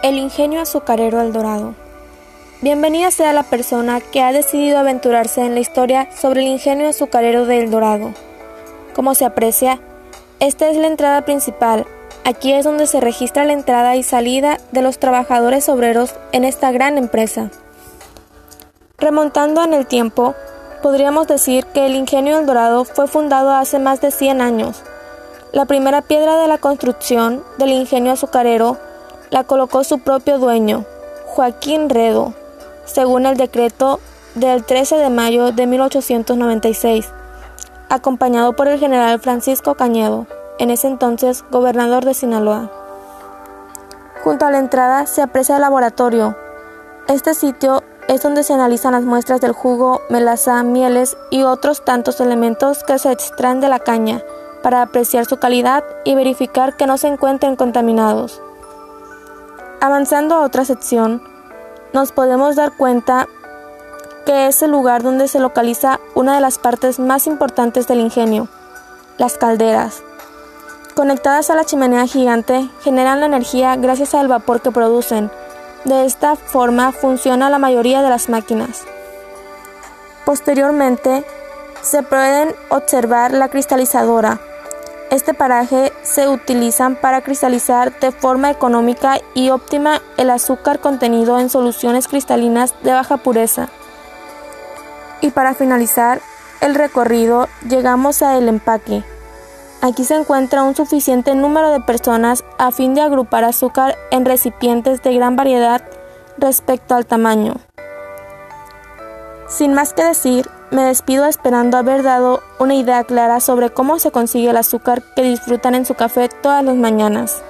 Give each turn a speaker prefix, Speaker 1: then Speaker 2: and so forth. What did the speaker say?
Speaker 1: El ingenio azucarero El Dorado. Bienvenida sea la persona que ha decidido aventurarse en la historia sobre el ingenio azucarero de El Dorado. Como se aprecia, esta es la entrada principal. Aquí es donde se registra la entrada y salida de los trabajadores obreros en esta gran empresa. Remontando en el tiempo, podríamos decir que el ingenio El Dorado fue fundado hace más de 100 años. La primera piedra de la construcción del ingenio azucarero la colocó su propio dueño, Joaquín Redo, según el decreto del 13 de mayo de 1896, acompañado por el general Francisco Cañedo, en ese entonces gobernador de Sinaloa. Junto a la entrada se aprecia el laboratorio. Este sitio es donde se analizan las muestras del jugo, melaza, mieles y otros tantos elementos que se extraen de la caña para apreciar su calidad y verificar que no se encuentren contaminados. Avanzando a otra sección, nos podemos dar cuenta que es el lugar donde se localiza una de las partes más importantes del ingenio, las calderas. Conectadas a la chimenea gigante, generan la energía gracias al vapor que producen. De esta forma funciona la mayoría de las máquinas. Posteriormente, se pueden observar la cristalizadora, este paraje se utilizan para cristalizar de forma económica y óptima el azúcar contenido en soluciones cristalinas de baja pureza. Y para finalizar el recorrido llegamos a el empaque. Aquí se encuentra un suficiente número de personas a fin de agrupar azúcar en recipientes de gran variedad respecto al tamaño. Sin más que decir, me despido esperando haber dado una idea clara sobre cómo se consigue el azúcar que disfrutan en su café todas las mañanas.